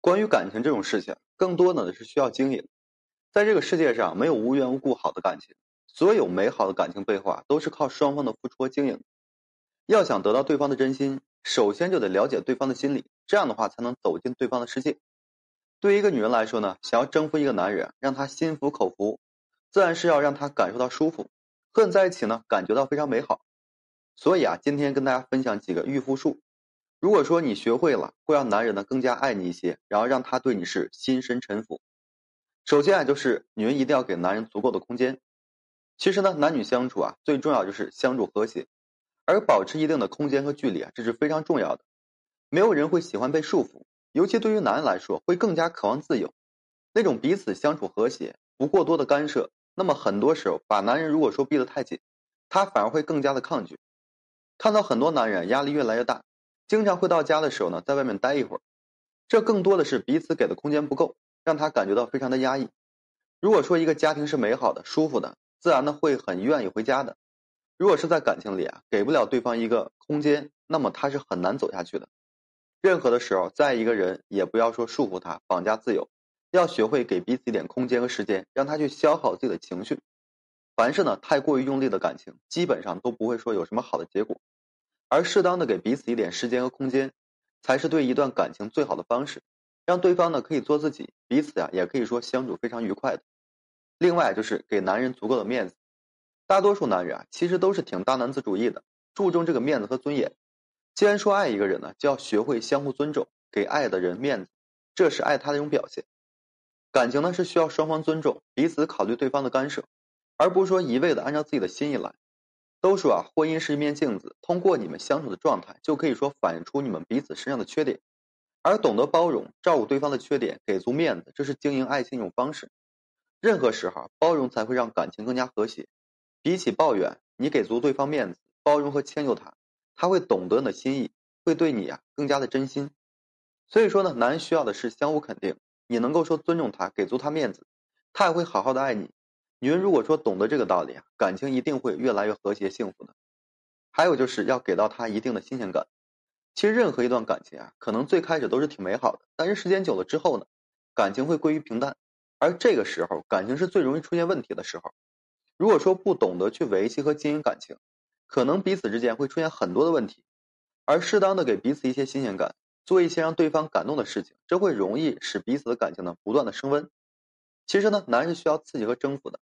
关于感情这种事情，更多的是需要经营。在这个世界上，没有无缘无故好的感情，所有美好的感情背后啊，都是靠双方的付出和经营。要想得到对方的真心，首先就得了解对方的心理，这样的话才能走进对方的世界。对于一个女人来说呢，想要征服一个男人，让他心服口服，自然是要让他感受到舒服，和你在一起呢，感觉到非常美好。所以啊，今天跟大家分享几个御夫术。如果说你学会了，会让男人呢更加爱你一些，然后让他对你是心生臣服。首先啊，就是女人一定要给男人足够的空间。其实呢，男女相处啊，最重要就是相处和谐，而保持一定的空间和距离啊，这是非常重要的。没有人会喜欢被束缚，尤其对于男人来说，会更加渴望自由。那种彼此相处和谐，不过多的干涉，那么很多时候把男人如果说逼得太紧，他反而会更加的抗拒。看到很多男人压力越来越大。经常会到家的时候呢，在外面待一会儿，这更多的是彼此给的空间不够，让他感觉到非常的压抑。如果说一个家庭是美好的、舒服的，自然呢会很愿意回家的。如果是在感情里啊，给不了对方一个空间，那么他是很难走下去的。任何的时候，在一个人也不要说束缚他、绑架自由，要学会给彼此一点空间和时间，让他去消耗自己的情绪。凡是呢太过于用力的感情，基本上都不会说有什么好的结果。而适当的给彼此一点时间和空间，才是对一段感情最好的方式，让对方呢可以做自己，彼此呀也可以说相处非常愉快的。另外就是给男人足够的面子，大多数男人啊其实都是挺大男子主义的，注重这个面子和尊严。既然说爱一个人呢，就要学会相互尊重，给爱的人面子，这是爱他的一种表现。感情呢是需要双方尊重，彼此考虑对方的干涉，而不是说一味的按照自己的心意来。都说啊，婚姻是一面镜子，通过你们相处的状态，就可以说反映出你们彼此身上的缺点。而懂得包容、照顾对方的缺点，给足面子，这是经营爱情一种方式。任何时候，包容才会让感情更加和谐。比起抱怨，你给足对方面子，包容和迁就他，他会懂得你的心意，会对你啊更加的真心。所以说呢，男人需要的是相互肯定，你能够说尊重他，给足他面子，他也会好好的爱你。女人如果说懂得这个道理啊，感情一定会越来越和谐幸福的。还有就是要给到她一定的新鲜感。其实任何一段感情啊，可能最开始都是挺美好的，但是时间久了之后呢，感情会归于平淡。而这个时候，感情是最容易出现问题的时候。如果说不懂得去维系和经营感情，可能彼此之间会出现很多的问题。而适当的给彼此一些新鲜感，做一些让对方感动的事情，这会容易使彼此的感情呢不断的升温。其实呢，男人是需要刺激和征服的。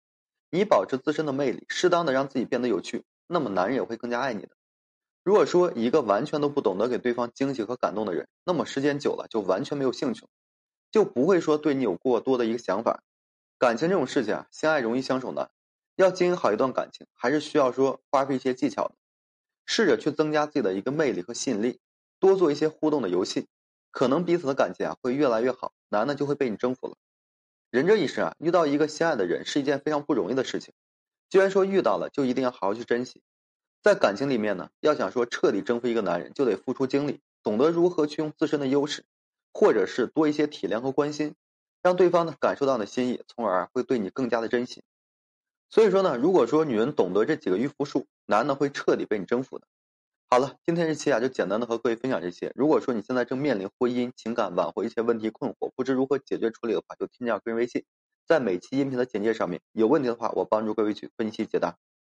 你保持自身的魅力，适当的让自己变得有趣，那么男人也会更加爱你的。如果说一个完全都不懂得给对方惊喜和感动的人，那么时间久了就完全没有兴趣，就不会说对你有过多的一个想法。感情这种事情啊，相爱容易相守难，要经营好一段感情，还是需要说花费一些技巧的。试着去增加自己的一个魅力和吸引力，多做一些互动的游戏，可能彼此的感情啊会越来越好，男的就会被你征服了。人这一生啊，遇到一个心爱的人是一件非常不容易的事情。既然说遇到了，就一定要好好去珍惜。在感情里面呢，要想说彻底征服一个男人，就得付出精力，懂得如何去用自身的优势，或者是多一些体谅和关心，让对方呢感受到你的心意，从而会对你更加的珍惜。所以说呢，如果说女人懂得这几个御夫术，男的会彻底被你征服的。好了，今天这期啊就简单的和各位分享这些。如果说你现在正面临婚姻、情感挽回一些问题困惑，不知如何解决处理的话，就添加个人微信，在每期音频的简介上面。有问题的话，我帮助各位去分析解答。